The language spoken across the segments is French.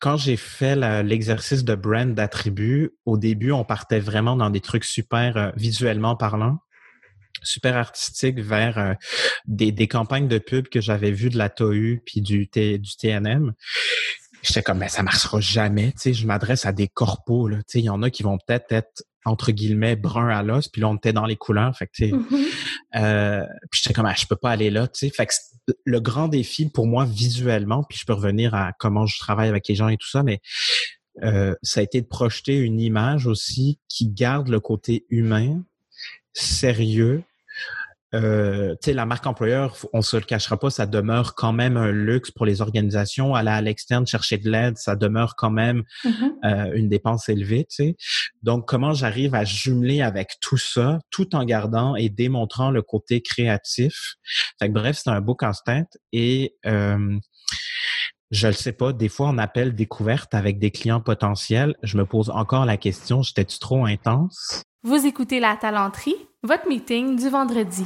quand j'ai fait l'exercice de brand d'attributs, au début, on partait vraiment dans des trucs super euh, visuellement parlant, super artistiques vers euh, des, campagnes de pub que j'avais vues de la TOU puis du, du TNM. J'étais comme, mais ça marchera jamais. Tu sais, je m'adresse à des corpos. Tu sais, il y en a qui vont peut-être être entre guillemets brun à l'os puis là on était dans les couleurs fait que tu sais mm-hmm. euh, puis j'étais comme ah, je peux pas aller là tu sais fait que le grand défi pour moi visuellement puis je peux revenir à comment je travaille avec les gens et tout ça mais euh, ça a été de projeter une image aussi qui garde le côté humain sérieux euh, tu sais, la marque employeur, on se le cachera pas, ça demeure quand même un luxe pour les organisations. Aller à l'externe chercher de l'aide, ça demeure quand même mm-hmm. euh, une dépense élevée. Tu sais. Donc, comment j'arrive à jumeler avec tout ça, tout en gardant et démontrant le côté créatif? Fait que, bref, c'est un beau casse-tête et euh, je le sais pas. Des fois, on appelle découverte avec des clients potentiels. Je me pose encore la question, j'étais-tu trop intense? Vous écoutez La Talenterie, votre meeting du vendredi.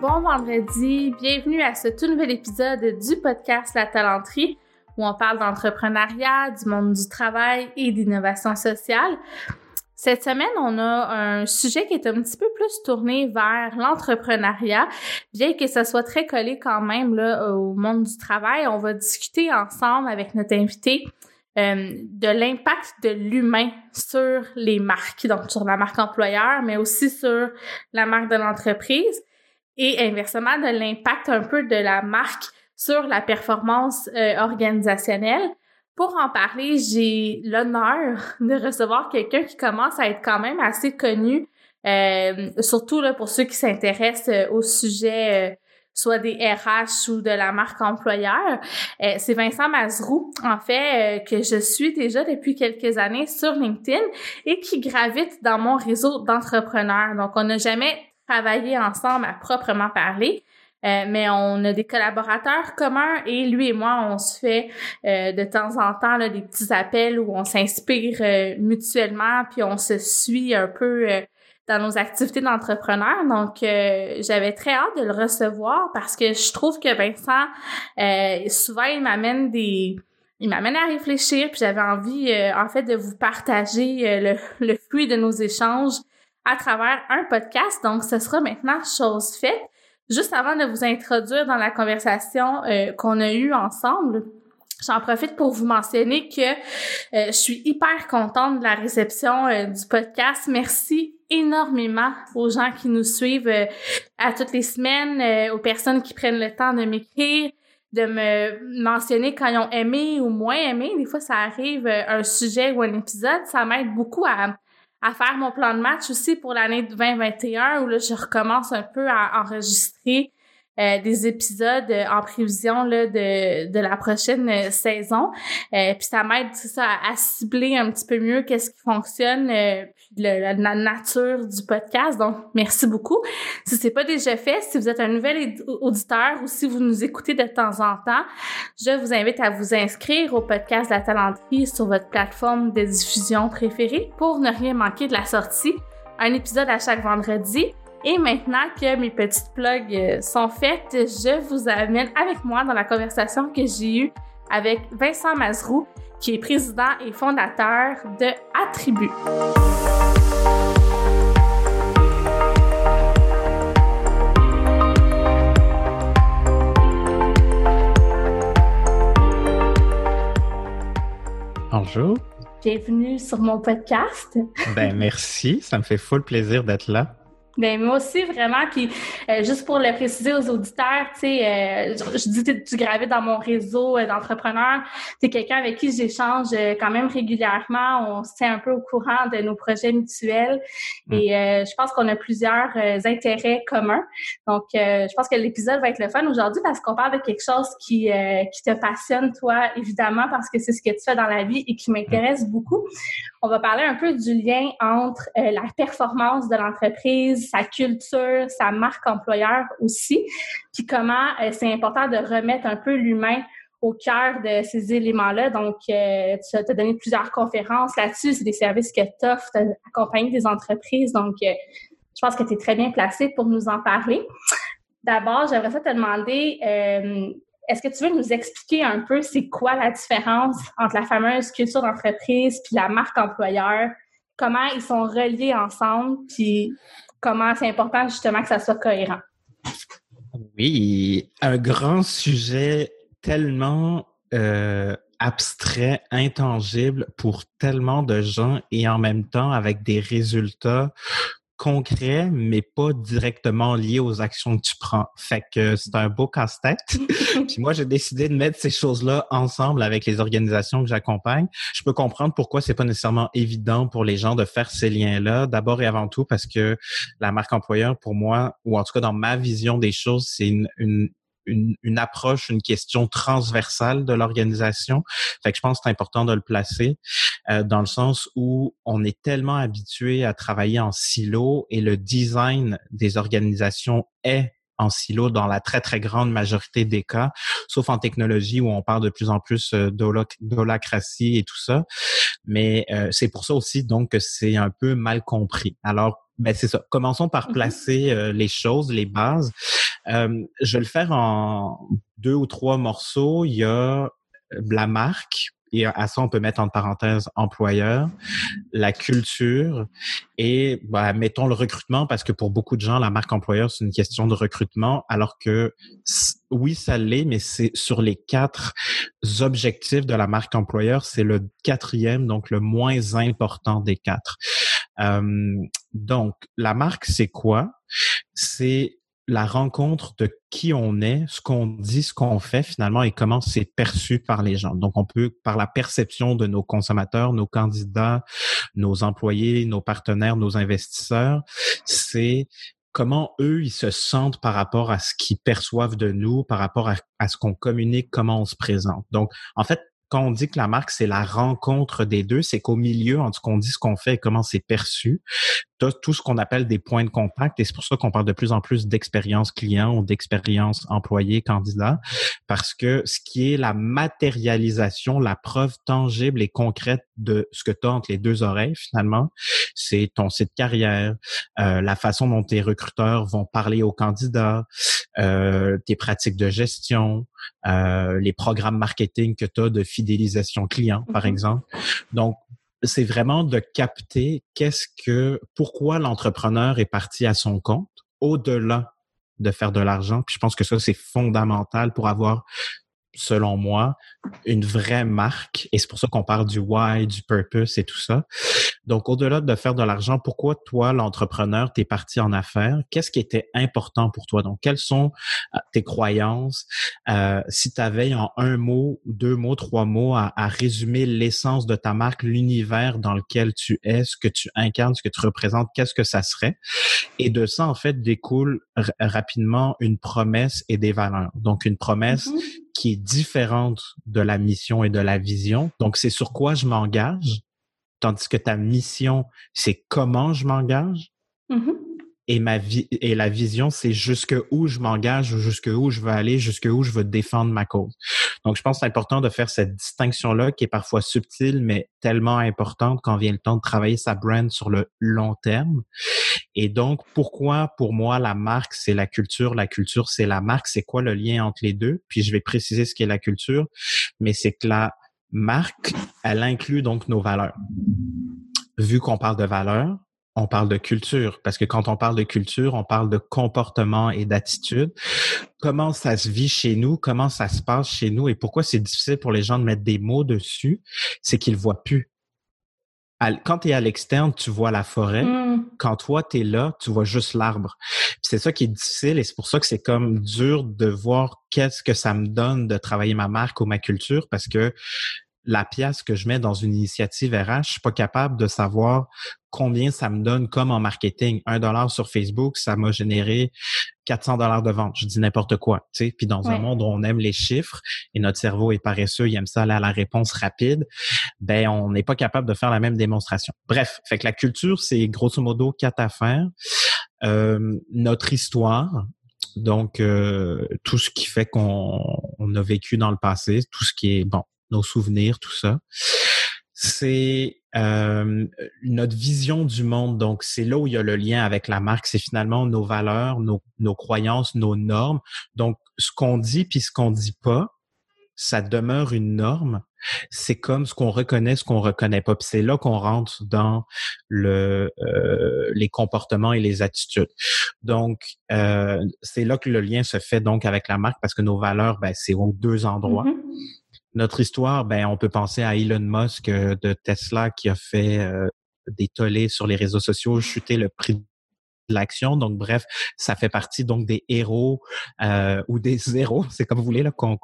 Bon vendredi, bienvenue à ce tout nouvel épisode du podcast La Talenterie où on parle d'entrepreneuriat, du monde du travail et d'innovation sociale. Cette semaine, on a un sujet qui est un petit peu plus tourné vers l'entrepreneuriat, bien que ça soit très collé quand même là, au monde du travail. On va discuter ensemble avec notre invité euh, de l'impact de l'humain sur les marques, donc sur la marque employeur, mais aussi sur la marque de l'entreprise et inversement de l'impact un peu de la marque sur la performance euh, organisationnelle. Pour en parler, j'ai l'honneur de recevoir quelqu'un qui commence à être quand même assez connu, euh, surtout là, pour ceux qui s'intéressent au sujet soit des RH ou de la marque employeur. Euh, c'est Vincent Mazrou, en fait, euh, que je suis déjà depuis quelques années sur LinkedIn et qui gravite dans mon réseau d'entrepreneurs. Donc, on n'a jamais travaillé ensemble à proprement parler. Euh, mais on a des collaborateurs communs et lui et moi, on se fait de temps en temps là, des petits appels où on s'inspire mutuellement, puis on se suit un peu dans nos activités d'entrepreneur. Donc, euh, j'avais très hâte de le recevoir parce que je trouve que Vincent, euh, souvent, il m'amène des... Il m'amène à réfléchir, puis j'avais envie, euh, en fait, de vous partager le, le fruit de nos échanges à travers un podcast. Donc, ce sera maintenant chose faite. Juste avant de vous introduire dans la conversation qu'on a eue ensemble, J'en profite pour vous mentionner que je suis hyper contente de la réception du podcast. Merci énormément aux gens qui nous suivent euh, à toutes les semaines, euh, aux personnes qui prennent le temps de m'écrire, de me mentionner quand ils ont aimé ou moins aimé. Des fois, ça arrive euh, un sujet ou un épisode. Ça m'aide beaucoup à, à faire mon plan de match aussi pour l'année 2021 où là, je recommence un peu à enregistrer euh, des épisodes euh, en prévision là, de, de la prochaine euh, saison. puis ça m'aide ça à, cibler un petit peu mieux qu'est-ce qui fonctionne la, nature du podcast. Donc merci beaucoup. Si c'est pas déjà fait, si vous êtes un nouvel auditeur ou si vous nous écoutez de temps en temps, je vous invite à vous inscrire au podcast La Talenterie sur votre plateforme de diffusion préférée pour ne rien manquer de la sortie. Un épisode à chaque vendredi et maintenant que mes petites plugs euh, sont faites, je vous amène avec moi dans la conversation que j'ai eue avec Vincent Mazrou, qui est président et fondateur de Attribut. Bonjour. Bienvenue sur mon podcast. Ben merci, ça me fait full plaisir d'être là. Ben moi aussi vraiment puis euh, juste pour le préciser aux auditeurs, tu sais euh, je, dis que tu gravites dans mon réseau euh, d'entrepreneurs, c'est quelqu'un avec qui j'échange quand même régulièrement, on se tient un peu au courant de nos projets mutuels mm. et je pense qu'on a plusieurs intérêts communs. Donc je pense que l'épisode va être le fun aujourd'hui parce qu'on parle de quelque chose qui qui te passionne toi évidemment parce que c'est ce que tu fais dans la vie et qui m'intéresse beaucoup. On va parler un peu du lien entre la performance de l'entreprise sa culture, sa marque employeur aussi, puis comment euh, c'est important de remettre un peu l'humain au cœur de ces éléments-là. Donc, euh, tu as donné plusieurs conférences là-dessus. C'est des services que tu offres, tu accompagné des entreprises. Donc, euh, je pense que tu es très bien placé pour nous en parler. D'abord, j'aimerais te demander, est-ce que tu veux nous expliquer un peu c'est quoi la différence entre la fameuse culture d'entreprise puis la marque employeur? Comment ils sont reliés ensemble, puis comment c'est important justement que ça soit cohérent? Oui, un grand sujet tellement euh, abstrait, intangible pour tellement de gens et en même temps avec des résultats concret, mais pas directement lié aux actions que tu prends. Fait que c'est un beau casse-tête. Puis moi, j'ai décidé de mettre ces choses-là ensemble avec les organisations que j'accompagne. Je peux comprendre pourquoi c'est pas nécessairement évident pour les gens de faire ces liens-là. D'abord et avant tout parce que la marque employeur, pour moi, ou en tout cas dans ma vision des choses, c'est une, une une, une, approche, une question transversale de l'organisation. Fait que je pense que c'est important de le placer euh, dans le sens où on est tellement habitué à travailler en silo et le design des organisations est en silo dans la très, très grande majorité des cas, sauf en technologie où on parle de plus en plus euh, d'holacratie et tout ça. Mais euh, c'est pour ça aussi donc que c'est un peu mal compris. Alors, ben c'est ça. Commençons par mm-hmm. placer euh, les choses, les bases. Euh, je vais le faire en deux ou trois morceaux. Il y a la marque, et à ça, on peut mettre en parenthèse employeur, la culture et bah, mettons le recrutement parce que pour beaucoup de gens, la marque employeur, c'est une question de recrutement, alors que oui, ça l'est, mais c'est sur les quatre objectifs de la marque employeur, c'est le quatrième, donc le moins important des quatre. Euh, donc, la marque, c'est quoi? C'est la rencontre de qui on est, ce qu'on dit, ce qu'on fait finalement et comment c'est perçu par les gens. Donc, on peut, par la perception de nos consommateurs, nos candidats, nos employés, nos partenaires, nos investisseurs, c'est comment eux, ils se sentent par rapport à ce qu'ils perçoivent de nous, par rapport à, ce qu'on communique, comment on se présente. Donc, en fait, quand on dit que la marque, c'est la rencontre des deux, c'est qu'au milieu, en tout cas, on dit ce qu'on fait et comment c'est perçu, tu tout ce qu'on appelle des points de contact et c'est pour ça qu'on parle de plus en plus d'expérience client ou d'expérience employé candidat parce que ce qui est la matérialisation, la preuve tangible et concrète de ce que tu as entre les deux oreilles finalement, c'est ton site carrière, euh, la façon dont tes recruteurs vont parler aux candidats, euh, tes pratiques de gestion, euh, les programmes marketing que tu as de fidélisation client, par mm-hmm. exemple. Donc, c'est vraiment de capter qu'est-ce que, pourquoi l'entrepreneur est parti à son compte, au-delà de faire de l'argent. Puis je pense que ça, c'est fondamental pour avoir selon moi, une vraie marque. Et c'est pour ça qu'on parle du why, du purpose et tout ça. Donc, au-delà de faire de l'argent, pourquoi toi, l'entrepreneur, t'es parti en affaires? Qu'est-ce qui était important pour toi? Donc, quelles sont euh, tes croyances? Euh, si tu avais en un mot, deux mots, trois mots à, résumer l'essence de ta marque, l'univers dans lequel tu es, ce que tu incarnes, ce que tu représentes, qu'est-ce que ça serait? Et de ça, en fait, découle rapidement une promesse et des valeurs. Donc, une promesse mm-hmm qui est différente de la mission et de la vision. Donc, c'est sur quoi je m'engage, tandis que ta mission, c'est comment je m'engage. Mm-hmm et ma vie et la vision, c'est jusque où je m'engage, jusque où je veux aller, jusque où je veux défendre ma cause. Donc, je pense que c'est important de faire cette distinction-là qui est parfois subtile, mais tellement importante quand vient le temps de travailler sa brand sur le long terme. Et donc, pourquoi pour moi la marque, c'est la culture, la culture, c'est la marque, c'est quoi le lien entre les deux? Puis je vais préciser ce qu'est la culture, mais c'est que la marque, elle inclut donc nos valeurs. Vu qu'on parle de valeurs, on parle de culture, parce que quand on parle de culture, on parle de comportement et d'attitude. Comment ça se vit chez nous, comment ça se passe chez nous? Et pourquoi c'est difficile pour les gens de mettre des mots dessus, c'est qu'ils voient plus. Quand tu es à l'externe, tu vois la forêt. Mm. Quand toi, tu es là, tu vois juste l'arbre. C'est ça qui est difficile et c'est pour ça que c'est comme dur de voir qu'est-ce que ça me donne de travailler ma marque ou ma culture parce que la pièce que je mets dans une initiative RH, je suis pas capable de savoir combien ça me donne comme en marketing. Un dollar sur Facebook, ça m'a généré 400 dollars de vente. Je dis n'importe quoi, tu sais. Puis dans un monde où on aime les chiffres et notre cerveau est paresseux, il aime ça aller à la réponse rapide, ben on n'est pas capable de faire la même démonstration. Bref, fait que la culture, c'est grosso modo quatre affaires. Euh, notre histoire, donc euh, tout ce qui fait qu'on a vécu dans le passé, tout ce qui est bon nos souvenirs, tout ça. C'est euh, notre vision du monde. Donc, c'est là où il y a le lien avec la marque. C'est finalement nos valeurs, nos, croyances, nos normes. Donc, ce qu'on dit puis ce qu'on dit pas, ça demeure une norme. C'est comme ce qu'on reconnaît, ce qu'on reconnaît pas. Puis c'est là qu'on rentre dans le euh, les comportements et les attitudes. Donc euh, c'est là que le lien se fait donc avec la marque parce que nos valeurs, ben, c'est aux deux endroits. Mm-hmm. Notre histoire, ben on peut penser à Elon Musk euh, de Tesla qui a fait des tollés sur les réseaux sociaux, chuter le prix l'action. Donc, bref, ça fait partie donc des héros euh, ou des zéros, c'est comme vous voulez, là, qu'on,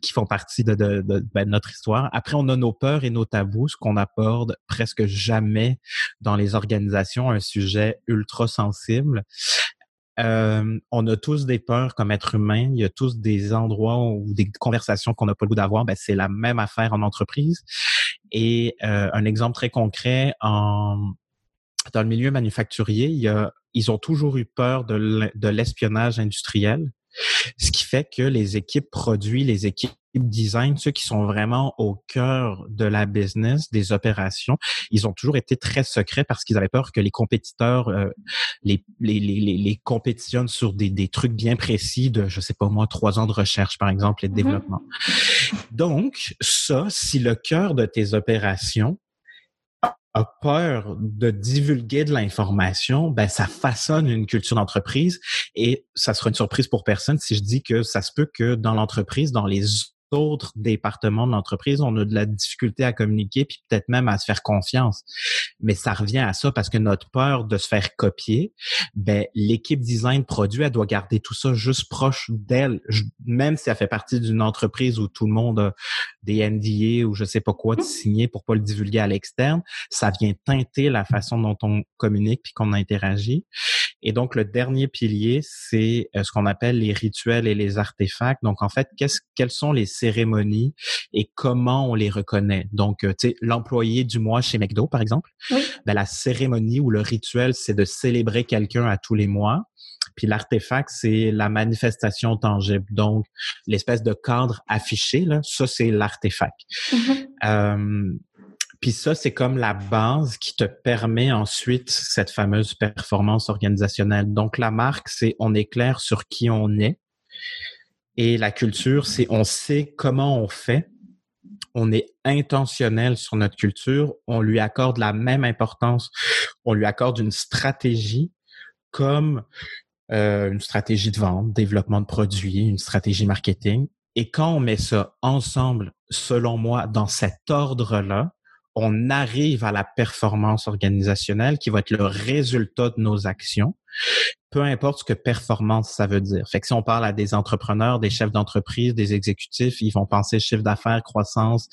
qui font partie de, de, de ben, notre histoire. Après, on a nos peurs et nos tabous, ce qu'on aborde presque jamais dans les organisations, un sujet ultra sensible. On a tous des peurs comme être humain. Il y a tous des endroits ou des conversations qu'on n'a pas le goût d'avoir. Ben, c'est la même affaire en entreprise. Et euh, un exemple très concret en dans le milieu manufacturier, ils ont toujours eu peur de l'espionnage industriel, ce qui fait que les équipes produits, les équipes design, ceux qui sont vraiment au cœur de la business, des opérations, ils ont toujours été très secrets parce qu'ils avaient peur que les compétiteurs euh, les, les, les, les, compétitionnent sur des, des trucs bien précis de, je sais pas moi, trois ans de recherche, par exemple, et de mm-hmm. développement. Donc, ça, si le cœur de tes opérations a peur de divulguer de l'information, ben ça façonne une culture d'entreprise et ça sera une surprise pour personne si je dis que ça se peut que dans l'entreprise, dans les autres départements de l'entreprise, on a de la difficulté à communiquer, puis peut-être même à se faire confiance. Mais ça revient à ça parce que notre peur de se faire copier, ben l'équipe design produit, elle doit garder tout ça juste proche d'elle, même si elle fait partie d'une entreprise où tout le monde a des NDA ou je sais pas quoi de signer pour pas le divulguer à l'externe. Ça vient teinter la façon dont on communique puis qu'on interagit. Et donc le dernier pilier, c'est euh, ce qu'on appelle les rituels et les artefacts. Donc en fait, qu'est-ce, quels sont les cérémonies et comment on les reconnaît? Donc, euh, tu sais, l'employé du mois chez McDo, par exemple, ben, la cérémonie ou le rituel, c'est de célébrer quelqu'un à tous les mois. Puis l'artefact, c'est la manifestation tangible. Donc, l'espèce de cadre affiché, là, ça, c'est l'artefact. Mm-hmm. Euh, puis ça, c'est comme la base qui te permet ensuite cette fameuse performance organisationnelle. Donc, la marque, c'est on est clair sur qui on est. Et la culture, c'est on sait comment on fait, on est intentionnel sur notre culture, on lui accorde la même importance, on lui accorde une stratégie comme euh, une stratégie de vente, développement de produits, une stratégie marketing. Et quand on met ça ensemble, selon moi, dans cet ordre-là, on arrive à la performance organisationnelle qui va être le résultat de nos actions, peu importe ce que performance ça veut dire. Fait que si on parle à des entrepreneurs, des chefs d'entreprise, des exécutifs, ils vont penser chiffre d'affaires, croissance,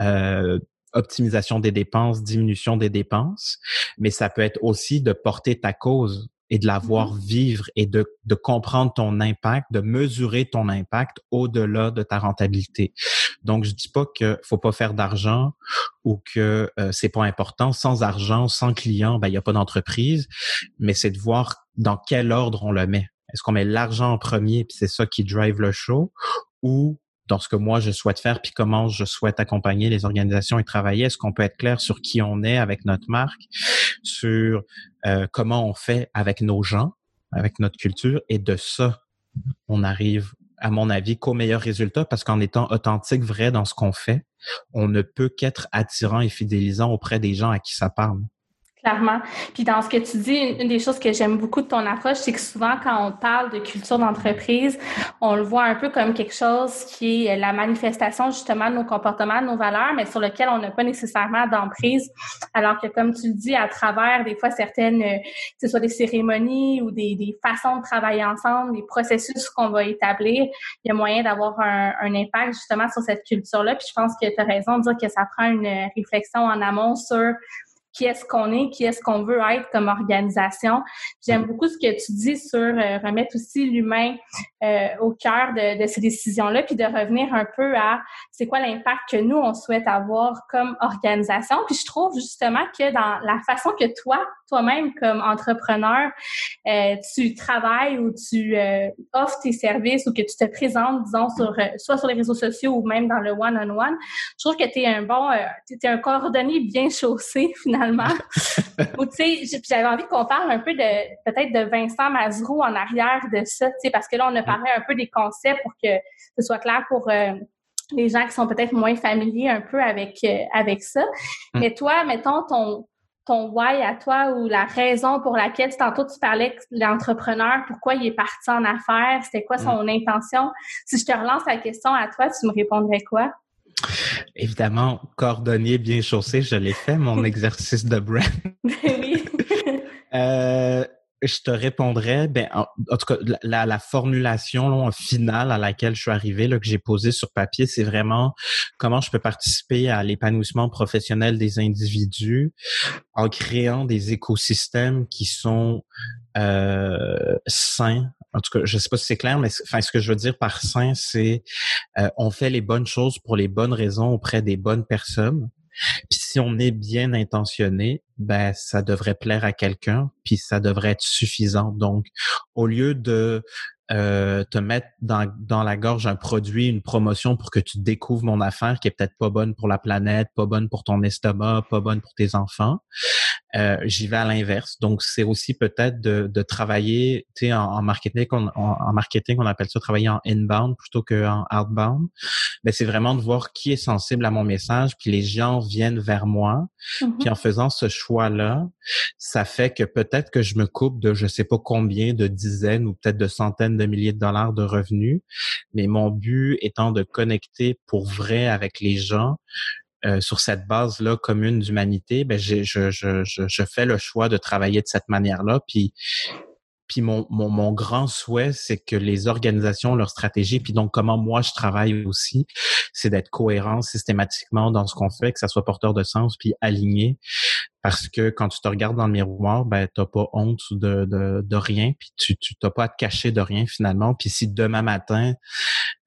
euh, optimisation des dépenses, diminution des dépenses, mais ça peut être aussi de porter ta cause et de la voir mm-hmm. vivre et de, de comprendre ton impact, de mesurer ton impact au-delà de ta rentabilité. Donc, je dis pas que faut pas faire d'argent ou que euh, c'est pas important. Sans argent, sans client, ben il y a pas d'entreprise. Mais c'est de voir dans quel ordre on le met. Est-ce qu'on met l'argent en premier puis c'est ça qui drive le show ou dans ce que moi je souhaite faire puis comment je souhaite accompagner les organisations et travailler? Est-ce qu'on peut être clair sur qui on est avec notre marque, sur euh, comment on fait avec nos gens, avec notre culture? Et de ça, on arrive, à mon avis, qu'au meilleur résultat parce qu'en étant authentique, vrai dans ce qu'on fait, on ne peut qu'être attirant et fidélisant auprès des gens à qui ça parle. Clairement. Puis dans ce que tu dis, une des choses que j'aime beaucoup de ton approche, c'est que souvent quand on parle de culture d'entreprise, on le voit un peu comme quelque chose qui est la manifestation justement de nos comportements, de nos valeurs, mais sur lequel on n'a pas nécessairement d'emprise. Alors que comme tu le dis, à travers des fois certaines, que ce soit des cérémonies ou des, des façons de travailler ensemble, des processus qu'on va établir, il y a moyen d'avoir un, un impact justement sur cette culture-là. Puis je pense que tu as raison de dire que ça prend une réflexion en amont sur qui est-ce qu'on est, qui est-ce qu'on veut être comme organisation. J'aime beaucoup ce que tu dis sur euh, remettre aussi l'humain euh, au cœur de, de ces décisions-là, puis de revenir un peu à c'est quoi l'impact que nous, on souhaite avoir comme organisation. Puis je trouve justement que dans la façon que toi, toi-même, comme entrepreneur, euh, tu travailles ou tu offres tes services ou que tu te présentes, disons, sur soit sur les réseaux sociaux ou même dans le one-on-one, je trouve que tu es un bon, tu es un coordonné bien chaussé finalement finalement. Tu sais, j'avais envie qu'on parle un peu de peut-être de Vincent Mazrou en arrière de ça, tu sais, parce que là, on a parlé un peu des concepts pour que ce soit clair pour euh, les gens qui sont peut-être moins familiers un peu avec, euh, avec ça. Mm. Mais toi, mettons ton, ton why à toi ou la raison pour laquelle tantôt tu parlais que l'entrepreneur, pourquoi il est parti en affaires, c'était quoi son mm. intention? Si je te relance la question à toi, tu me répondrais quoi? Évidemment, cordonnier bien chaussé, je l'ai fait, mon exercice de brand. oui. euh, je te répondrais, ben, en, tout cas, la, la formulation finale à laquelle je suis arrivé, là, que j'ai posée sur papier, c'est vraiment comment je peux participer à l'épanouissement professionnel des individus en créant des écosystèmes qui sont euh, sains. En tout cas, je sais pas si c'est clair, mais enfin, ce que je veux dire par sain, c'est euh, on fait les bonnes choses pour les bonnes raisons auprès des bonnes personnes. Puis si on est bien intentionné, ben ça devrait plaire à quelqu'un, puis ça devrait être suffisant. Donc, au lieu de euh, te mettre dans, dans la gorge un produit, une promotion pour que tu découvres mon affaire qui est peut-être pas bonne pour la planète, pas bonne pour ton estomac, pas bonne pour tes enfants. Euh, j'y vais à l'inverse. Donc, c'est aussi peut-être de, de travailler, tu sais, en, marketing, on, en, marketing, on appelle ça travailler en inbound plutôt qu'en outbound. Mais c'est vraiment de voir qui est sensible à mon message, puis les gens viennent vers moi. Mm-hmm. Puis en faisant ce choix-là, ça fait que peut-être que je me coupe de je sais pas combien de dizaines ou peut-être de centaines de milliers de dollars de revenus, mais mon but étant de connecter pour vrai avec les gens euh, sur cette base-là commune d'humanité, ben je, je, je, je, fais le choix de travailler de cette manière-là. Puis, puis mon, mon, mon grand souhait, c'est que les organisations, leur stratégie, puis donc comment moi je travaille aussi, c'est d'être cohérent systématiquement dans ce qu'on fait, que ça soit porteur de sens, puis aligné parce que quand tu te regardes dans le miroir, ben t'as pas honte de, de, de rien, puis tu tu t'as pas à te cacher de rien finalement. Puis si demain matin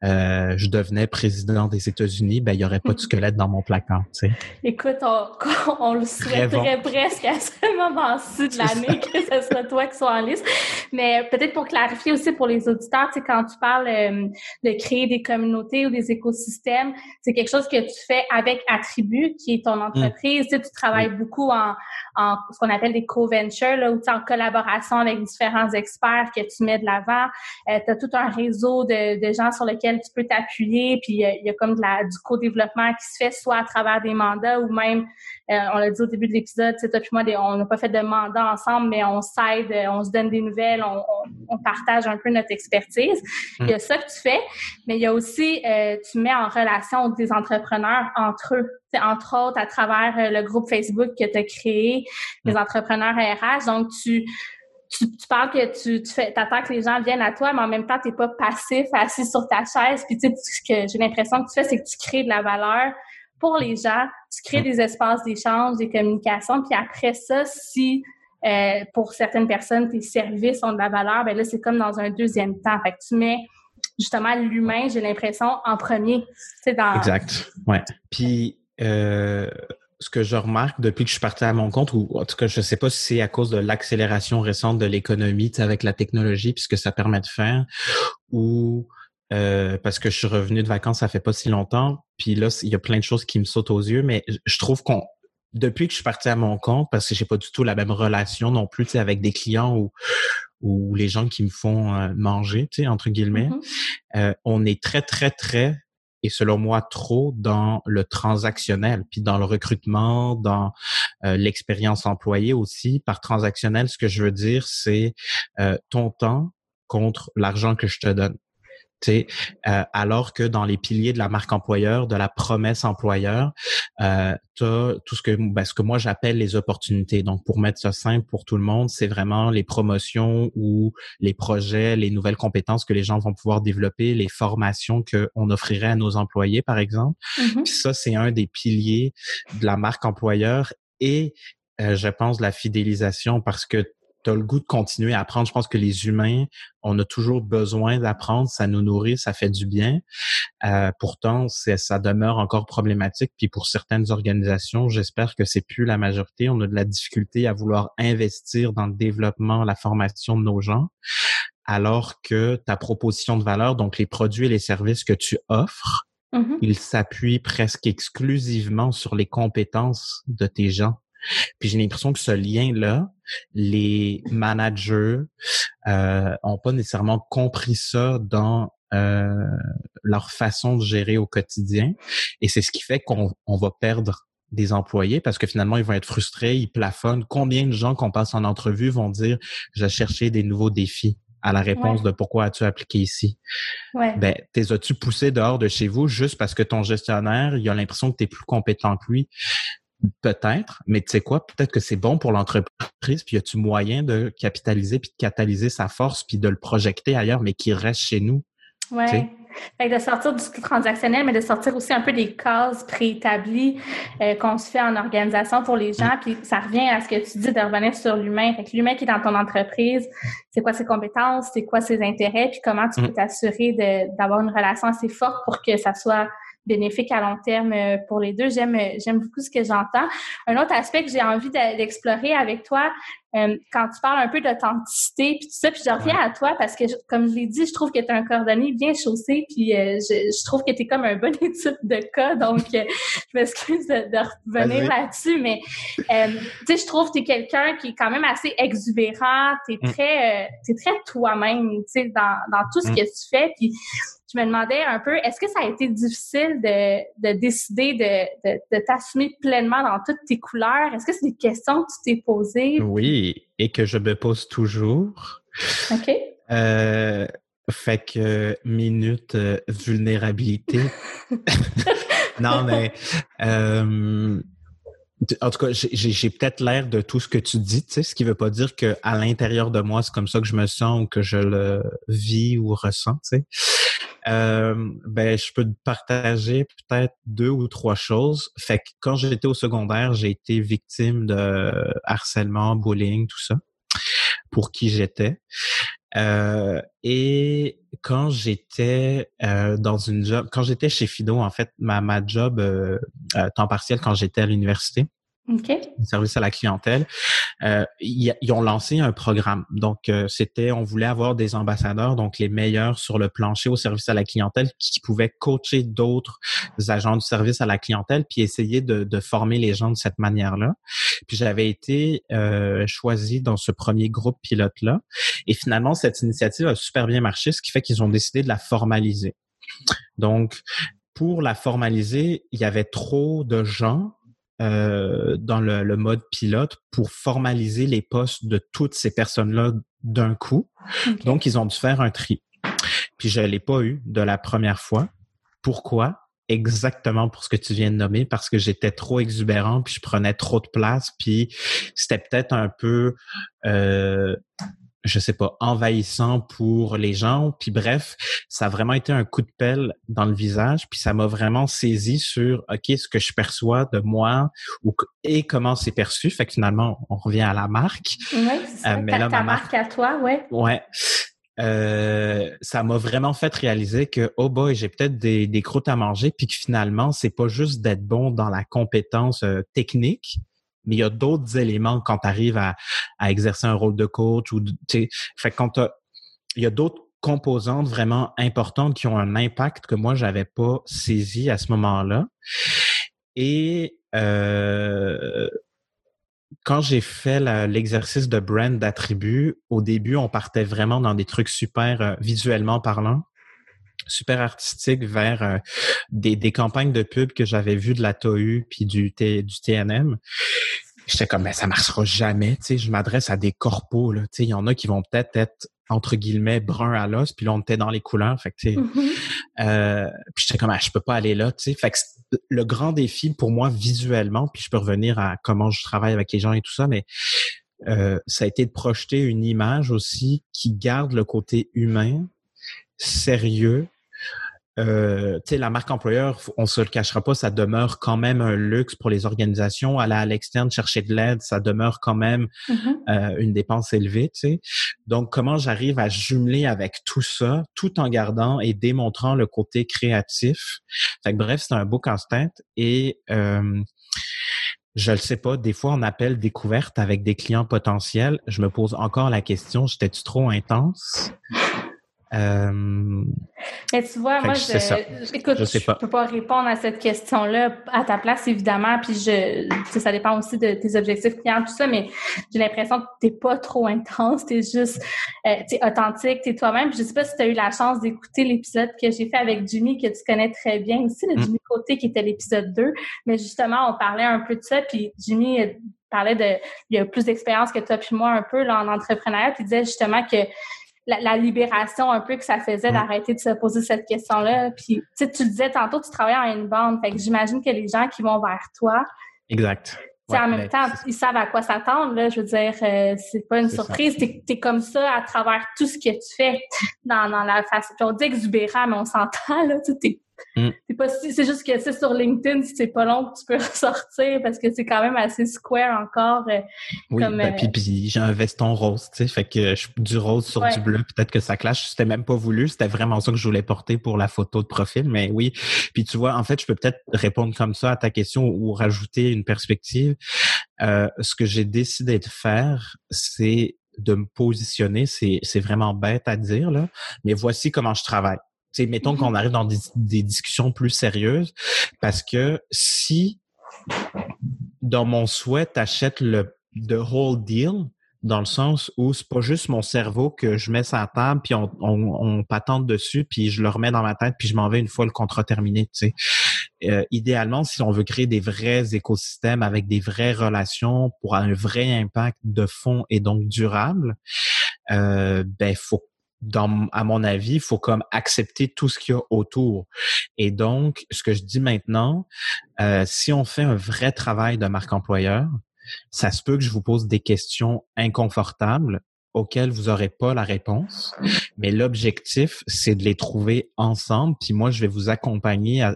euh, je devenais président des États-Unis, ben il y aurait pas de squelette dans mon placard. Tu sais. Écoute, on, on le souhaiterait presque à ce moment-ci de l'année que ce soit toi qui sois en liste. Mais peut-être pour clarifier aussi pour les auditeurs, tu sais, quand tu parles euh, de créer des communautés ou des écosystèmes, c'est quelque chose que tu fais avec Attribut, qui est ton mmh. entreprise. Tu, sais, tu travailles beaucoup en en, ce qu'on appelle des co-ventures, là, où tu en collaboration avec différents experts que tu mets de l'avant. Euh, tu as tout un réseau de, gens sur lesquels tu peux t'appuyer, puis il y a comme de du co-développement qui se fait soit à travers des mandats ou même, euh, on l'a dit au début de l'épisode, tu sais, moi, on n'a pas fait de mandat ensemble, mais on s'aide, on se donne des nouvelles, on, on, partage un peu notre expertise. Il y a ça que tu fais, mais il y a aussi, euh, tu mets en relation des entrepreneurs entre eux entre autres à travers euh, le groupe Facebook que tu as créé, les mm. entrepreneurs RH. Donc, tu, tu, parles que tu, tu fais, attends que les gens viennent à toi, mais en même temps, tu n'es pas passif, assis sur ta chaise. Puis, tu sais, ce que j'ai l'impression que tu fais, c'est que tu crées de la valeur pour les gens. Tu crées des espaces d'échange, des communications. Puis après ça, si euh, pour certaines personnes, tes services ont de la valeur, ben là, c'est comme dans un deuxième temps. Fait que tu mets justement l'humain, j'ai l'impression, en premier. Exact. Ouais. Puis euh, ce que je remarque depuis que je suis parti à mon compte, ou en tout cas, je sais pas si c'est à cause de l'accélération récente de l'économie avec la technologie, puisque ça permet de faire, ou euh, parce que je suis revenu de vacances, ça fait pas si longtemps, puis là, il y a plein de choses qui me sautent aux yeux, mais je trouve qu'on depuis que je suis parti à mon compte, parce que j'ai pas du tout la même relation non plus avec des clients ou, ou les gens qui me font euh, manger, entre guillemets, mm-hmm. on est très, très, très et selon moi trop dans le transactionnel, puis dans le recrutement, dans euh, l'expérience employée aussi. Par transactionnel, ce que je veux dire, c'est euh, ton temps contre l'argent que je te donne. Euh, alors que dans les piliers de la marque employeur, de la promesse employeur, euh, tu as tout ce que, ben, ce que moi j'appelle les opportunités. Donc, pour mettre ça simple pour tout le monde, c'est vraiment les promotions ou les projets, les nouvelles compétences que les gens vont pouvoir développer, les formations qu'on offrirait à nos employés, par exemple. Mm-hmm. ça, c'est un des piliers de la marque employeur et euh, je pense la fidélisation parce que tu as le goût de continuer à apprendre. Je pense que les humains, on a toujours besoin d'apprendre, ça nous nourrit, ça fait du bien. Euh, pourtant, ça demeure encore problématique. Puis pour certaines organisations, j'espère que c'est plus la majorité. On a de la difficulté à vouloir investir dans le développement, la formation de nos gens, alors que ta proposition de valeur, donc les produits et les services que tu offres, mm-hmm. ils s'appuient presque exclusivement sur les compétences de tes gens Puis j'ai l'impression que ce lien-là, les managers euh, ont pas nécessairement compris ça dans euh, leur façon de gérer au quotidien. Et c'est ce qui fait qu'on va perdre des employés parce que finalement, ils vont être frustrés, ils plafonnent. Combien de gens qu'on passe en entrevue vont dire, je chercher des nouveaux défis à la réponse de pourquoi as-tu appliqué ici? Ouais. Ben, t'es as-tu poussé dehors de chez vous juste parce que ton gestionnaire, il a l'impression que tu es plus compétent que lui? Peut-être, mais tu sais quoi, peut-être que c'est bon pour l'entreprise, puis y a-tu moyen de capitaliser puis de catalyser sa force puis de le projeter ailleurs, mais qui reste chez nous? Ouais. Fait de sortir du transactionnel, mais de sortir aussi un peu des cases préétablies euh, qu'on se fait en organisation pour les gens. Mm. Puis ça revient à ce que tu dis de revenir sur l'humain. Fait que l'humain qui est dans ton entreprise, c'est quoi ses compétences, c'est quoi ses intérêts, puis comment tu mm. peux t'assurer d'avoir une relation assez forte pour que ça soit bénéfique à long terme euh, pour les deux. J'aime j'aime beaucoup ce que j'entends. Un autre aspect que j'ai envie d'explorer avec toi, euh, quand tu parles un peu d'authenticité puis tout ça, puis je reviens à toi parce que comme je l'ai dit, je trouve que tu es un cordonnier bien chaussé, puis euh, je, trouve que tu es comme un bon étude de cas, donc je m'excuse de, de, revenir là-dessus, mais tu sais, je trouve que tu es quelqu'un qui est quand même assez exubérant, tu es mm. très es très toi-même, tu sais, dans, dans tout ce mm. que tu fais, puis je me demandais un peu, est-ce que ça a été difficile de, de décider de, de, de t'assumer pleinement dans toutes tes couleurs? Est-ce que c'est des questions que tu t'es posées? Oui, et que je me pose toujours. OK. Euh, fait que minute euh, vulnérabilité. non, mais euh, en tout cas, j'ai peut-être l'air de tout ce que tu dis, tu sais, ce qui veut pas dire que à l'intérieur de moi, c'est comme ça que je me sens ou que je le vis ou ressens, tu sais. Euh, ben, je peux partager peut-être deux ou trois choses. Fait que quand j'étais au secondaire, j'ai été victime de harcèlement, bullying, tout ça, pour qui j'étais. Euh, et quand j'étais euh, dans une job, quand j'étais chez Fido, en fait, ma, ma job euh, temps partiel quand j'étais à l'université, Okay. Service à la clientèle. Euh, ils, ont lancé un programme. Donc, euh, c'était, on voulait avoir des ambassadeurs, donc les meilleurs sur le plancher au service à la clientèle, qui, pouvaient coacher d'autres agents du service à la clientèle, puis essayer de, de former les gens de cette manière-là. Puis j'avais été euh, choisi dans ce premier groupe pilote-là. Et finalement, cette initiative a super bien marché, ce qui fait qu'ils ont décidé de la formaliser. Donc, pour la formaliser, il y avait trop de gens euh, dans le, mode pilote pour formaliser les postes de toutes ces personnes-là d'un coup. Donc, ils ont dû faire un tri. Puis je l'ai pas eu de la première fois. Pourquoi? Exactement pour ce que tu viens de nommer, parce que j'étais trop exubérant, puis je prenais trop de place, puis c'était peut-être un peu euh, je sais pas, envahissant pour les gens. Puis bref, ça a vraiment été un coup de pelle dans le visage. Puis ça m'a vraiment saisi sur, OK, ce que je perçois de moi ou, et comment c'est perçu. Fait que finalement, on revient à la marque. Oui, c'est euh, mais là, ta marque à toi, ouais. Ouais. Euh, ça m'a vraiment fait réaliser que oh boy j'ai peut-être des, des croûtes à manger puis que finalement c'est pas juste d'être bon dans la compétence euh, technique mais il y a d'autres éléments quand tu arrives à, exercer un rôle de coach ou tu fait quand il y a d'autres composantes vraiment importantes qui ont un impact que moi j'avais pas saisi à ce moment-là. Et euh, quand j'ai fait l'exercice de brand d'attribut, au début, on partait vraiment dans des trucs super euh, visuellement parlant super artistique vers euh, des, des, campagnes de pub que j'avais vues de la TOU puis du, T, du TNM. J'étais comme, mais ça marchera jamais, tu sais, je m'adresse à des corpos, là, tu sais, il y en a qui vont peut-être être, entre guillemets, brun à l'os, puis là, on était dans les couleurs, fait que, tu sais, mm-hmm. euh, puis j'étais comme, ah, je peux pas aller là, tu sais, fait que le grand défi pour moi, visuellement, puis je peux revenir à comment je travaille avec les gens et tout ça, mais euh, ça a été de projeter une image aussi qui garde le côté humain, sérieux, euh, tu sais, la marque employeur, on se le cachera pas, ça demeure quand même un luxe pour les organisations. Aller à l'externe chercher de l'aide, ça demeure quand même mm-hmm. euh, une dépense élevée. Tu sais. Donc, comment j'arrive à jumeler avec tout ça, tout en gardant et démontrant le côté créatif? Fait que, bref, c'est un beau casse-tête et euh, je le sais pas. Des fois, on appelle découverte avec des clients potentiels. Je me pose encore la question, j'étais-tu trop intense? Euh, Mais tu vois, moi, je, écoute, je, ne peux pas répondre à cette question-là à ta place, évidemment, puis je, ça dépend aussi de tes objectifs clients, tout ça, mais j'ai l'impression que tu n'es pas trop intense, tu es juste euh, es authentique, tu es toi-même. Je sais pas si tu as eu la chance d'écouter l'épisode que j'ai fait avec Jimmy, que tu connais très bien aussi, le mm. Jimmy Côté, qui était l'épisode 2, mais justement, on parlait un peu de ça, puis Jimmy parlait de, il a plus d'expérience que toi puis moi un peu là, en entrepreneuriat, puis il disait justement que la, libération un peu que ça faisait d'arrêter de se poser cette question-là. Puis, tu sais, tu disais tantôt, tu travailles en une bande. Fait que j'imagine que les gens qui vont vers toi. Exact. en même temps, ils savent à quoi s'attendre. Là, je veux dire, euh, c'est pas une surprise. Tu es, comme ça à travers tout ce que tu fais dans, dans la face. Puis on dit exubérant, mais on s'entend là. Tu Mm. C'est pas c'est juste que c'est sur LinkedIn, c'est pas long tu peux ressortir parce que c'est quand même assez square encore. Euh, oui, ben, euh, puis, j'ai un veston rose, tu sais, fait que je, du rose sur du bleu, peut-être que ça clash. C'était même pas voulu, c'était vraiment ça que je voulais porter pour la photo de profil, mais oui. Puis tu vois, en fait, je peux peut-être répondre comme ça à ta question ou rajouter une perspective. Euh, ce que j'ai décidé de faire, c'est de me positionner, c'est, c'est vraiment bête à dire, là, mais voici comment je travaille mettons mmh qu'on arrive dans des, discussions plus sérieuses, parce que si dans mon souhait, tu achètes le the whole deal, dans le sens où c'est pas juste mon cerveau que je mets sur la table, puis on, on, patente dessus, puis je le remets dans ma tête, puis je m'en vais une fois le contrat terminé. Tu sais. Euh, idéalement, si on veut créer des vrais écosystèmes avec des vraies relations pour un vrai impact de fond et donc durable, euh, ben faut dans, à mon avis, il faut comme accepter tout ce qu'il y a autour. Et donc, ce que je dis maintenant, euh, si on fait un vrai travail de marque employeur, ça se peut que je vous pose des questions inconfortables auxquelles vous n'aurez pas la réponse. Mais l'objectif, c'est de les trouver ensemble. Puis moi, je vais vous accompagner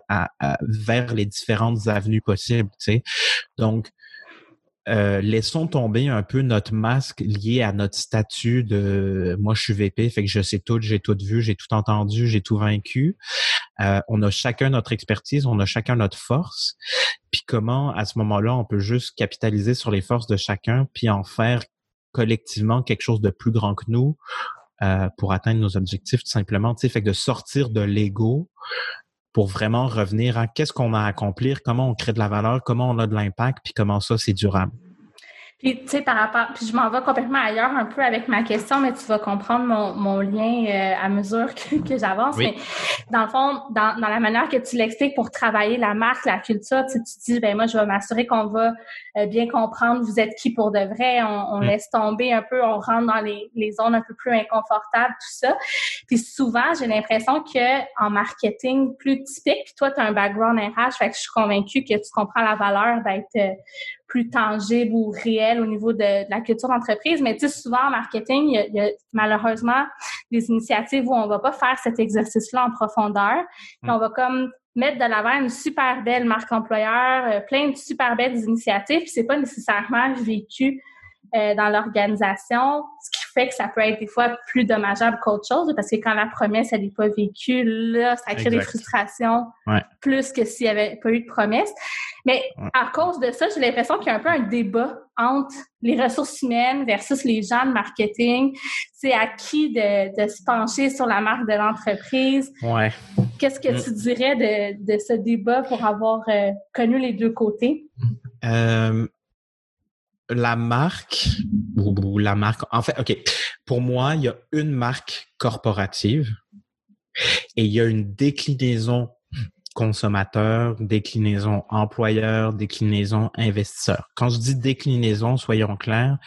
vers les différentes avenues possibles. Donc, euh, laissons tomber un peu notre masque lié à notre statut de moi je suis VP, fait que je sais tout, j'ai tout vu, j'ai tout entendu, j'ai tout vaincu. Euh, on a chacun notre expertise, on a chacun notre force. Puis comment à ce moment-là on peut juste capitaliser sur les forces de chacun, puis en faire collectivement quelque chose de plus grand que nous euh, pour atteindre nos objectifs tout simplement. Tu sais, fait que de sortir de l'ego pour vraiment revenir à qu'est-ce qu'on a à accomplir, comment on crée de la valeur, comment on a de l'impact, puis comment ça, c'est durable. Puis, tu sais, par rapport, puis je m'en vais complètement ailleurs un peu avec ma question, mais tu vas comprendre mon, mon lien euh, à mesure que, que j'avance. Mais dans le fond, dans, dans la manière que tu l'expliques pour travailler la marque, la culture, tu, tu dis, ben moi, je vais m'assurer qu'on va euh, bien comprendre vous êtes qui pour de vrai. On, on mm. laisse tomber un peu, on rentre dans les, les zones un peu plus inconfortables, tout ça. Puis souvent, j'ai l'impression que en marketing plus typique, puis toi, tu as un background RH, fait que je suis convaincue que tu comprends la valeur d'être euh, plus tangible ou réel au niveau de, la culture d'entreprise. Mais tu sais, souvent en marketing, il y, a, malheureusement des initiatives où on va pas faire cet exercice-là en profondeur. Mm. On va comme mettre de l'avant une super belle marque employeur, euh, plein de super belles initiatives, puis c'est pas nécessairement vécu euh, dans l'organisation, ce qui fait que ça peut être des fois plus dommageable qu'autre chose, parce que quand la promesse, elle n'est pas vécue, là, ça crée des frustrations plus que s'il n'y avait pas eu de promesse. Mais à cause de ça, j'ai l'impression qu'il y a un peu un débat entre les ressources humaines versus les gens de marketing. C'est à qui de, de se pencher sur la marque de l'entreprise. Ouais. Qu'est-ce que tu dirais de, de, ce débat pour avoir euh, connu les deux côtés? Euh, la marque, ou la marque, en fait, OK, pour moi, il y a une marque corporative et il y a une déclinaison consommateur, déclinaison employeur, déclinaison investisseur. Quand je dis déclinaison, soyons clairs,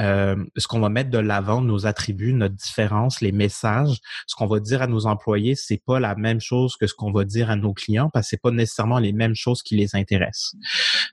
euh, ce qu'on va mettre de l'avant, nos attributs, notre différence, les messages, ce qu'on va dire à nos employés, c'est pas la même chose que ce qu'on va dire à nos clients parce que c'est pas nécessairement les mêmes choses qui les intéressent.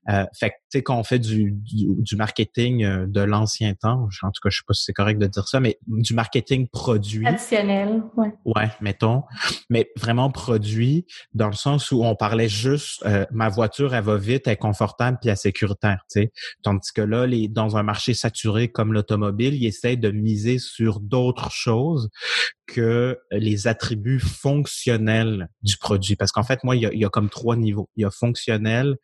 Euh, fait que, tu sais, quand on fait du, du, marketing euh, de l'ancien temps, en tout cas, je sais pas si c'est correct de dire ça, mais du marketing produit. Traditionnel, ouais. Ouais, mettons. Mais vraiment produit dans le sens où on parlait juste euh, ma voiture, elle va vite, elle est confortable puis elle est sécuritaire. sais. Tandis que là, les, dans un marché saturé comme l'automobile, ils essayent de miser sur d'autres choses que les attributs fonctionnels du produit. Parce qu'en fait, moi, il y, a, y a, comme trois niveaux. Il y a fonctionnel,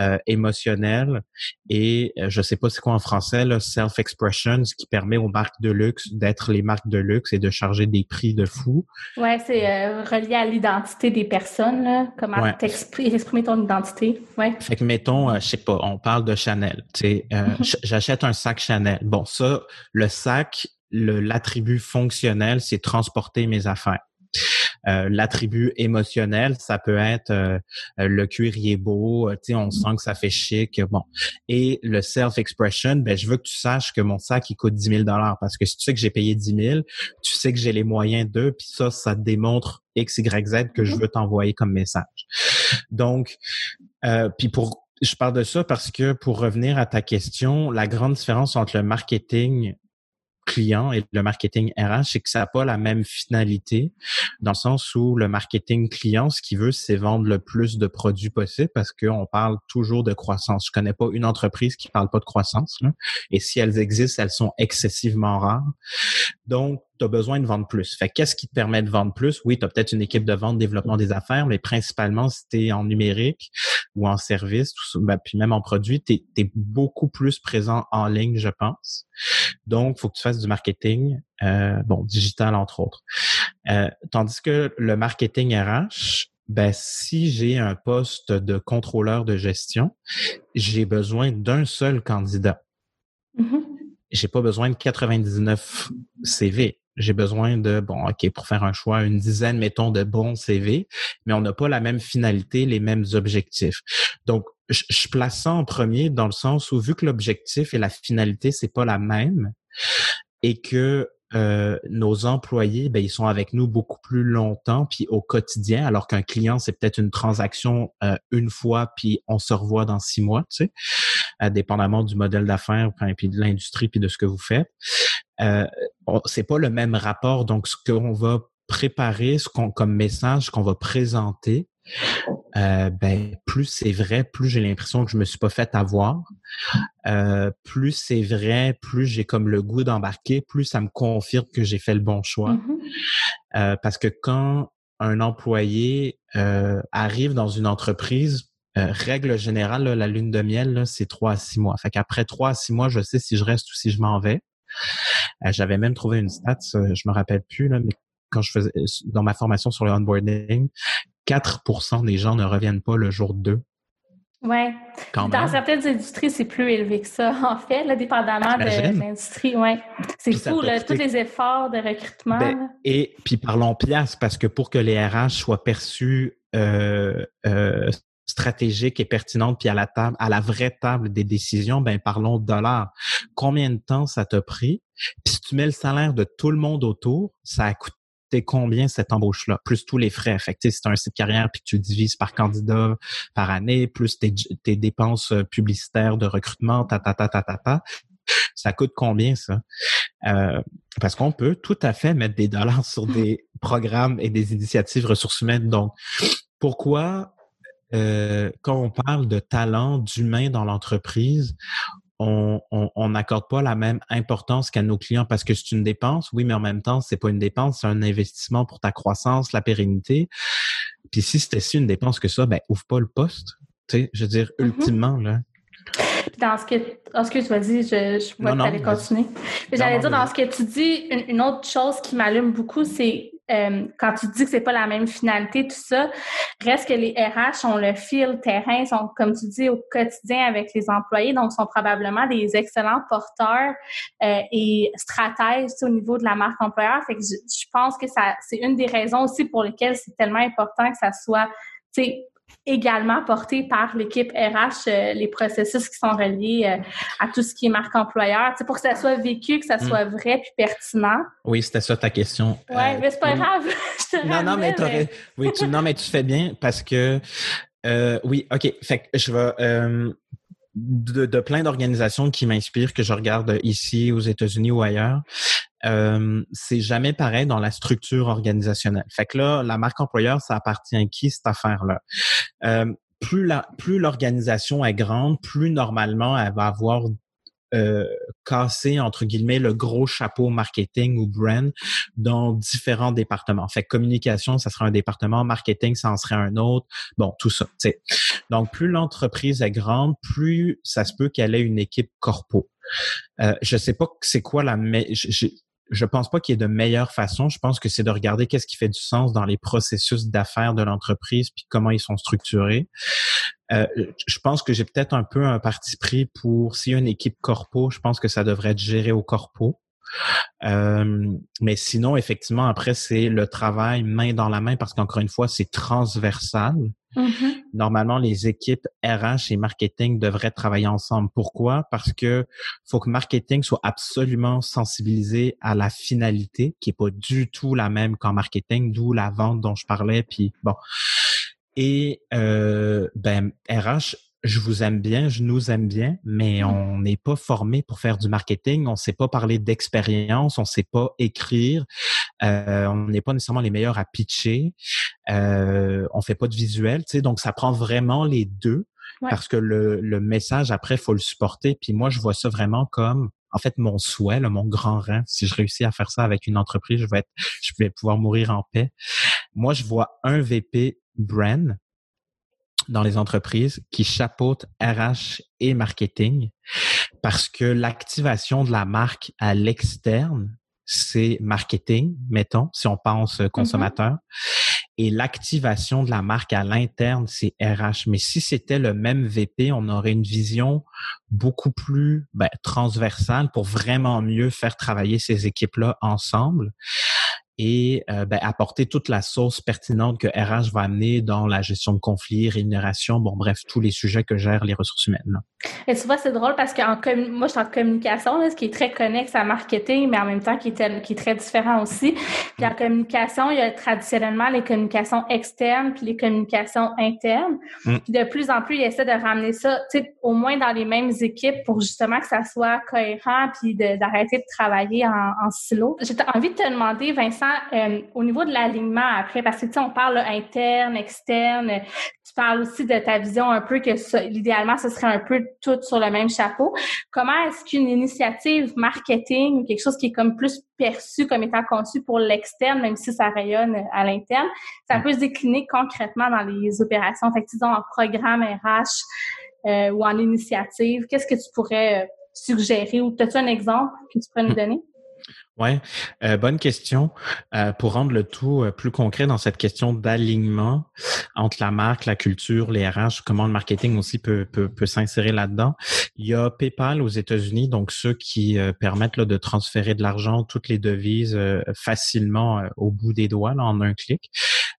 euh, émotionnel et euh, je sais pas c'est quoi en français, self-expression, ce qui permet aux marques de luxe d'être les marques de luxe et de charger des prix de fou. Ouais, c'est relié à l'identité des personnes, là, comment exprimer ton identité. Ouais. Fait que mettons, je sais pas, on parle de Chanel. Tu sais, mm-hmm. j'achète un sac Chanel. Bon, ça, le sac, l'attribut fonctionnel, c'est transporter mes affaires. Euh, l'attribut émotionnel, ça peut être euh, le cuir beau, euh, tu sais, on sent que ça fait chic, bon. Et le self-expression, ben je veux que tu saches que mon sac il coûte 10 000 dollars parce que si tu sais que j'ai payé 10 000, tu sais que j'ai les moyens d'eux, puis ça, ça démontre X, Y, Z que je mm-hmm. veux t'envoyer comme message. Donc, puis pour je parle de ça parce que pour revenir à ta question, la grande différence entre le marketing client et le marketing RH, c'est que ça n'a pas la même finalité, dans le sens où le marketing client, ce qu'il veut, c'est vendre le plus de produits possible parce qu'on parle toujours de croissance. Je connais pas une entreprise qui parle pas de croissance. Et si elles existent, elles sont excessivement rares. Donc, tu as besoin de vendre plus. Fait qu'est-ce qui te permet de vendre plus? Oui, tu as peut-être une équipe de vente, développement des affaires, mais principalement si tu es en numérique ou en service, ben, puis même en produit, tu es, beaucoup plus présent en ligne, je pense. Donc, il faut que tu fasses du marketing, euh, bon, digital entre autres. Euh, tandis que le marketing RH, ben, si j'ai un poste de contrôleur de gestion, j'ai besoin d'un seul candidat. Mm-hmm. J'ai pas besoin de 99 CV j'ai besoin de, bon, OK, pour faire un choix, une dizaine, mettons, de bons CV, mais on n'a pas la même finalité, les mêmes objectifs. Donc, je, je place ça en premier dans le sens où, vu que l'objectif et la finalité, c'est pas la même, et que euh, nos employés, ben, ils sont avec nous beaucoup plus longtemps, puis au quotidien, alors qu'un client, c'est peut-être une transaction euh, une fois, puis on se revoit dans six mois, tu sais, euh, dépendamment du modèle d'affaires, puis de l'industrie, puis de ce que vous faites. Euh, c'est pas le même rapport. Donc, ce qu'on va préparer, ce qu'on comme message qu'on va présenter, euh, ben plus c'est vrai, plus j'ai l'impression que je me suis pas fait avoir. Euh, plus c'est vrai, plus j'ai comme le goût d'embarquer, plus ça me confirme que j'ai fait le bon choix. Mm-hmm. Euh, parce que quand un employé arrive dans une entreprise, règle générale, la lune de miel, c'est trois à six mois. Fait qu'après trois à six mois, je sais si je reste ou si je m'en vais. J'avais même trouvé une stat, je me rappelle plus, là, mais quand je faisais dans ma formation sur le onboarding, 4% des gens ne reviennent pas le jour 2. Oui. Dans certaines industries, c'est plus élevé que ça, en fait, là, dépendamment de l'industrie. Ouais. C'est fou, là, tous les efforts de recrutement. Ben, et puis parlons pièce, parce que pour que les RH soient perçus euh, euh, stratégiques et pertinentes, puis à la table, à la vraie table des décisions, ben parlons de dollars. Combien de temps ça t'a pris? Puis si tu mets le salaire de tout le monde autour, ça a coûté combien cette embauche-là, plus tous les frais. Fait que, c'est un site carrière, puis tu divises par candidat par année, plus tes, tes dépenses euh, publicitaires de recrutement, ta, ta, ta, ta, ta, ta. Ça coûte combien, ça? Euh, parce qu'on peut tout à fait mettre des dollars sur des programmes et des initiatives ressources humaines. Donc, pourquoi, euh, quand on parle de talent, d'humain dans l'entreprise, on n'accorde pas la même importance qu'à nos clients parce que c'est une dépense, oui, mais en même temps, c'est pas une dépense, c'est un investissement pour ta croissance, la pérennité. Puis si c'était si une dépense que ça, ben ouvre pas le poste. Tu sais, je veux dire, mm-hmm. ultimement, là. Dans ce que, dans ce que tu m'as dit, je, je vois que tu allais continuer. J'allais dire, dans ce que tu dis, une autre chose qui m'allume beaucoup, c'est euh, quand tu dis que c'est pas la même finalité, tout ça, reste que les RH ont le fil terrain, sont, comme tu dis, au quotidien avec les employés, donc sont probablement des excellents porteurs euh, et stratèges au niveau de la marque employeur. Fait que je, je pense que ça, c'est une des raisons aussi pour lesquelles c'est tellement important que ça soit, également porté par l'équipe RH euh, les processus qui sont reliés euh, à tout ce qui est marque employeur, pour que ça soit vécu, que ça soit hmm. vrai puis pertinent. Oui, c'était ça ta question. Oui, euh, mais c'est pas grave. non, non, mais oui, tu, non, mais tu fais bien parce que oui, ok. Fait que je vais de, de, plein d'organisations qui m'inspirent, que je regarde ici aux États-Unis ou ailleurs. Euh, c'est jamais pareil dans la structure organisationnelle. Fait que là, la marque employeur, ça appartient à qui cette affaire-là? Euh, plus la, plus l'organisation est grande, plus normalement elle va avoir euh, entre guillemets le gros chapeau marketing ou brand dans différents départements. Fait communication, ça serait un département, marketing, ça en serait un autre. Bon, tout ça. Donc, plus l'entreprise est grande, plus ça se peut qu'elle ait une équipe corpo. Euh, je sais pas c'est quoi la je pense pas qu'il y ait de meilleure façon. Je pense que c'est de regarder qu'est-ce qui fait du sens dans les processus d'affaires de l'entreprise puis comment ils sont structurés. Euh, je pense que j'ai peut-être un peu un parti pris pour s'il y a une équipe corpo, je pense que ça devrait être géré au corpo. Euh, mais sinon, effectivement, après, c'est le travail main dans la main parce qu'encore une fois, c'est transversal. Mm-hmm. Normalement, les équipes RH et marketing devraient travailler ensemble. Pourquoi? Parce que faut que marketing soit absolument sensibilisé à la finalité, qui est pas du tout la même qu'en marketing, d'où la vente dont je parlais. Puis bon. Et euh, ben RH je vous aime bien, je nous aime bien, mais mmh. on n'est pas formé pour faire du marketing, on ne sait pas parler d'expérience, on ne sait pas écrire, euh, on n'est pas nécessairement les meilleurs à pitcher, euh, on fait pas de visuel, tu sais, donc ça prend vraiment les deux parce que le, le message après faut le supporter. Puis moi je vois ça vraiment comme en fait mon souhait, mon grand rêve. Si je réussis à faire ça avec une entreprise, je vais être, je vais pouvoir mourir en paix. Moi je vois un VP brand dans les entreprises qui chapeautent RH et marketing parce que l'activation de la marque à l'externe, c'est marketing, mettons, si on pense mm-hmm. consommateur. Et l'activation de la marque à l'interne, c'est RH. Mais si c'était le même VP, on aurait une vision beaucoup plus ben, transversale pour vraiment mieux faire travailler ces équipes-là ensemble et euh, ben, apporter toute la sauce pertinente que RH va amener dans la gestion de conflits, rémunération, bon bref, tous les sujets que gèrent les ressources humaines. Et tu vois, c'est drôle parce que moi, je suis en communication, là, ce qui est très connexe à marketing, mais en même temps qui est, qui est très différent aussi. Puis en communication, il y a traditionnellement les communications externes puis les communications internes. Mm. Puis de plus en plus, il essaie de ramener ça, au moins dans les mêmes équipes pour justement que ça soit cohérent puis d'arrêter de, travailler en, en silo. J'ai envie de te demander, Vincent, euh, au niveau de l'alignement après, parce que tu sais, on parle interne, externe, tu parles aussi de ta vision un peu que l'idéalement, ce serait un peu tout sur le même chapeau. Comment est-ce qu'une initiative marketing, quelque chose qui est comme plus perçu comme étant conçu pour l'externe, même si ça rayonne à l'interne, ça peut se décliner concrètement dans les opérations, fait que, disons, en programme RH euh, ou en initiative, qu'est-ce que tu pourrais euh, suggérer? Ou as-tu un exemple que tu pourrais nous hmm. donner? Ouais, euh, bonne question. Euh, pour rendre le tout euh, plus concret dans cette question d'alignement entre la marque, la culture, les RH, comment le marketing aussi peut, peut, peut s'insérer là-dedans. Il y a PayPal aux États-Unis, donc ceux qui permettent là, de transférer de l'argent, toutes les devises facilement au bout des doigts, là, en un clic.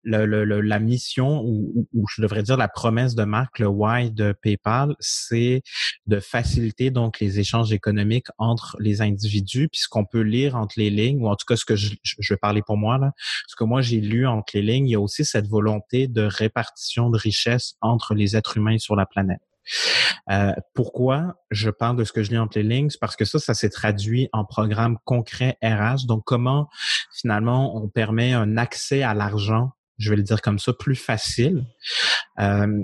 Le, le, la mission, ou, ou, je devrais dire la promesse de marque, le why de PayPal, c'est de faciliter donc les échanges économiques entre les individus, puis ce qu'on peut lire en les lignes, ou en tout cas ce que je, vais parler pour moi, là, ce que moi j'ai lu entre les lignes, il y a aussi cette volonté de répartition de richesse entre les êtres humains sur la planète. Euh, pourquoi je parle de ce que je lis entre les lignes? Parce que ça, ça s'est traduit en programme concret RH. Donc, comment finalement on permet un accès à l'argent, je vais le dire comme ça, plus facile? Euh,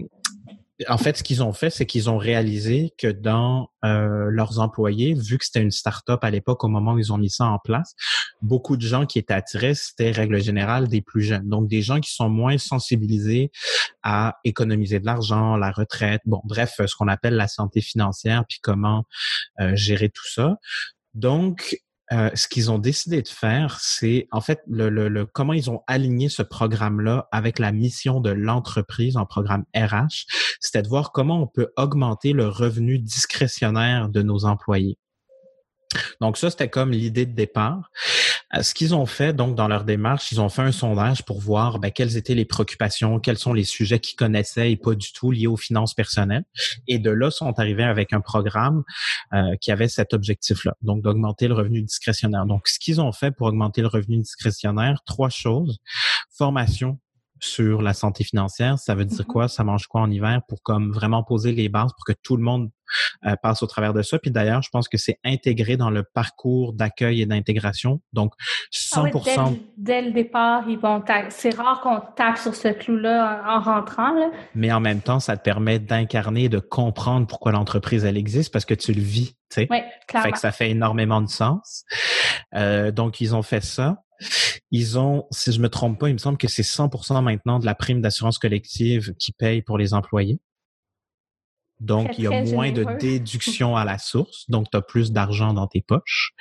en fait, ce qu'ils ont fait, c'est qu'ils ont réalisé que dans euh, leurs employés, vu que c'était une start-up à l'époque au moment où ils ont mis ça en place, beaucoup de gens qui étaient attirés, c'était règle générale des plus jeunes. Donc des gens qui sont moins sensibilisés à économiser de l'argent, la retraite, bon, bref, ce qu'on appelle la santé financière, puis comment euh, gérer tout ça. Donc, euh, ce qu'ils ont décidé de faire, c'est en fait le, le, comment ils ont aligné ce programme-là avec la mission de l'entreprise en programme RH, c'était de voir comment on peut augmenter le revenu discrétionnaire de nos employés. Donc ça, c'était comme l'idée de départ. Ce qu'ils ont fait, donc, dans leur démarche, ils ont fait un sondage pour voir ben, quelles étaient les préoccupations, quels sont les sujets qu'ils connaissaient et pas du tout liés aux finances personnelles. Et de là, sont arrivés avec un programme euh, qui avait cet objectif-là, donc d'augmenter le revenu discrétionnaire. Donc, ce qu'ils ont fait pour augmenter le revenu discrétionnaire, trois choses. Formation, sur la santé financière. Ça veut dire mm-hmm. quoi? Ça mange quoi en hiver pour comme vraiment poser les bases pour que tout le monde euh, passe au travers de ça? Puis d'ailleurs, je pense que c'est intégré dans le parcours d'accueil et d'intégration. Donc, 100%. Ah dès, le départ, ils vont c'est rare qu'on tape sur ce clou-là en, rentrant. Là. Mais en même temps, ça te permet d'incarner, de comprendre pourquoi l'entreprise, elle existe parce que tu le vis. Tu sais. Oui, clairement. Fait que ça fait énormément de sens. Euh, donc, ils ont fait ça. Ils ont, si je me trompe pas, il me semble que c'est 100% maintenant de la prime d'assurance collective qui paye pour les employés. Donc, il y a moins de déduction à la source, donc tu as plus d'argent dans tes poches.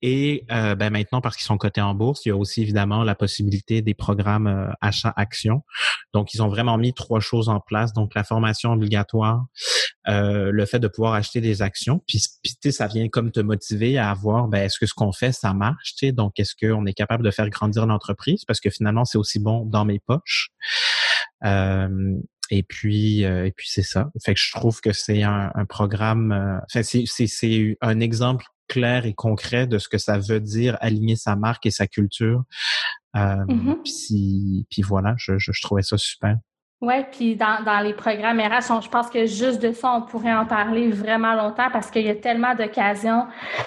Et euh, ben maintenant, parce qu'ils sont cotés en bourse, il y a aussi évidemment la possibilité des programmes euh, achat-action. Donc, ils ont vraiment mis trois choses en place. Donc, la formation obligatoire, euh, le fait de pouvoir acheter des actions, puis, puis ça vient comme te motiver à voir, ben, est-ce que ce qu'on fait, ça marche? Donc, est-ce qu'on est capable de faire grandir l'entreprise? Parce que finalement, c'est aussi bon dans mes poches. Euh, et puis, euh, et puis c'est ça. Fait que je trouve que c'est un, programme. Euh, c'est, un exemple clair et concret de ce que ça veut dire aligner sa marque et sa culture. Euh, mm-hmm. puis, puis voilà, je, je, je trouvais ça super. Oui, puis dans, dans les programmes RH, je pense que juste de ça, on pourrait en parler vraiment longtemps parce qu'il y a tellement d'occasions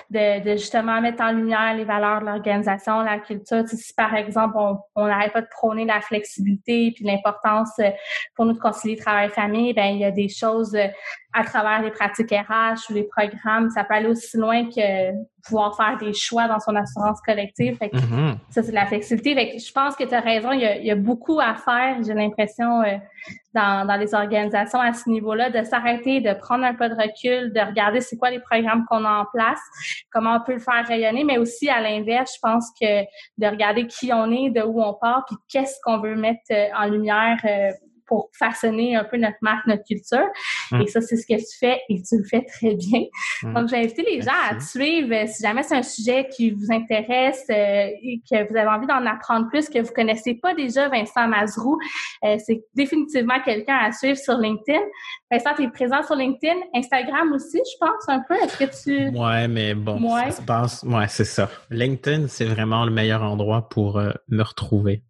de, de, justement mettre en lumière les valeurs de l'organisation, la culture. si par exemple, on n'arrête pas de prôner la flexibilité puis l'importance euh, pour nous de concilier travail-famille, ben il y a des choses euh, à travers les pratiques RH ou les programmes, ça peut aller aussi loin que pouvoir faire des choix dans son assurance collective. Fait mm-hmm. Ça, c'est de la flexibilité. Fait je pense que tu as raison, il y, a, il y, a, beaucoup à faire, j'ai l'impression, euh, dans, dans les organisations à ce niveau-là, de s'arrêter, de prendre un peu de recul, de regarder c'est quoi les programmes qu'on a en place, comment on peut le faire rayonner, mais aussi à l'inverse, je pense que de regarder qui on est, de où on part, puis qu'est-ce qu'on veut mettre euh, en lumière euh, pour façonner un peu notre marque, notre culture. Mm. Et ça, c'est ce que tu fais et tu le fais très bien. Mm. Donc, j'ai invité les gens à te suivre. Euh, si jamais c'est un sujet qui vous intéresse euh, et que vous avez envie d'en apprendre plus, que vous connaissez pas déjà Vincent Mazrou, euh, c'est définitivement quelqu'un à suivre sur LinkedIn. Vincent, tu es présent sur LinkedIn, Instagram aussi, je pense, un peu. Est-ce que tu... Ouais, mais bon, ouais. ça se passe. Ouais, c'est ça. LinkedIn, c'est vraiment le meilleur endroit pour me retrouver.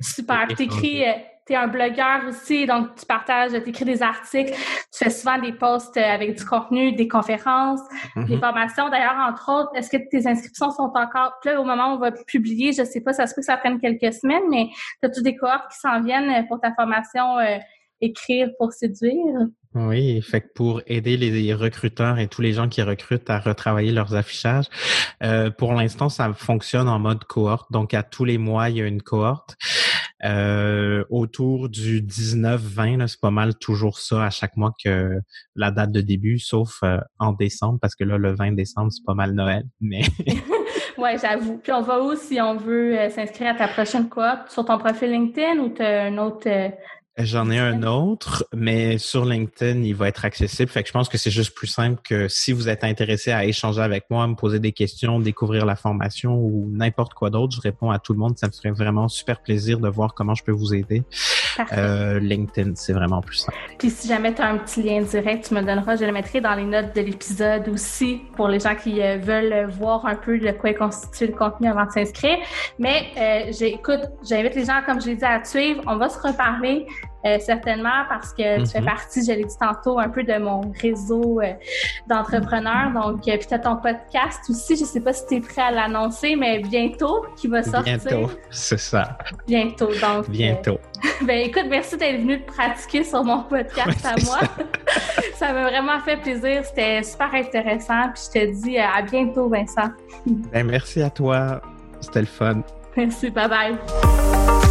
Super. Tu écris tu es un blogueur aussi, donc tu partages, tu écris des articles, tu fais souvent des posts euh, avec du contenu, des conférences, des mhm. formations. D'ailleurs, entre autres, est-ce que tes inscriptions sont encore là au moment où on va publier? Je sais pas, ça se peut que ça prenne quelques semaines, mais as-tu des cohortes qui s'en viennent pour ta formation euh, écrire pour séduire? Oui, fait que pour aider les recruteurs et tous les gens qui recrutent à retravailler leurs affichages, euh, pour l'instant, ça fonctionne en mode cohorte. Donc, à tous les mois, il y a une cohorte. Euh, autour du 19-20, c'est pas mal toujours ça à chaque mois que la date de début, sauf euh, en décembre, parce que là, le 20 décembre, c'est pas mal Noël. Mais ouais, j'avoue. Puis on va où si on veut euh, s'inscrire à ta prochaine cohorte? Sur ton profil LinkedIn ou tu as un autre J'en ai un autre, mais sur LinkedIn, il va être accessible. Fait que je pense que c'est juste plus simple que si vous êtes intéressé à échanger avec moi, me poser des questions, découvrir la formation ou n'importe quoi d'autre, je réponds à tout le monde. Ça me ferait vraiment super plaisir de voir comment je peux vous aider. Euh, LinkedIn, c'est vraiment plus simple. Puis si jamais tu as un petit lien direct, tu me donneras, je le mettrai dans les notes de l'épisode aussi pour les gens qui euh, veulent voir un peu de quoi est constitué le contenu avant de s'inscrire. Mais euh, j'écoute, j'invite les gens, comme je l'ai dit, à te suivre. On va se reparler. Euh, certainement parce que tu fais mhm. partie, je l'ai dit tantôt, un peu de mon réseau euh, d'entrepreneurs. Donc, euh, peut-être ton podcast aussi, je ne sais pas si tu es prêt à l'annoncer, mais bientôt, qui va sortir. Bientôt, c'est ça. Bientôt, donc. Bientôt. ben écoute, merci d'être venu te pratiquer sur mon podcast à moi. ça m'a vraiment fait plaisir. C'était super intéressant. Puis je te dis à bientôt, Vincent. ben, merci à toi. C'était le fun. Merci. Bye bye.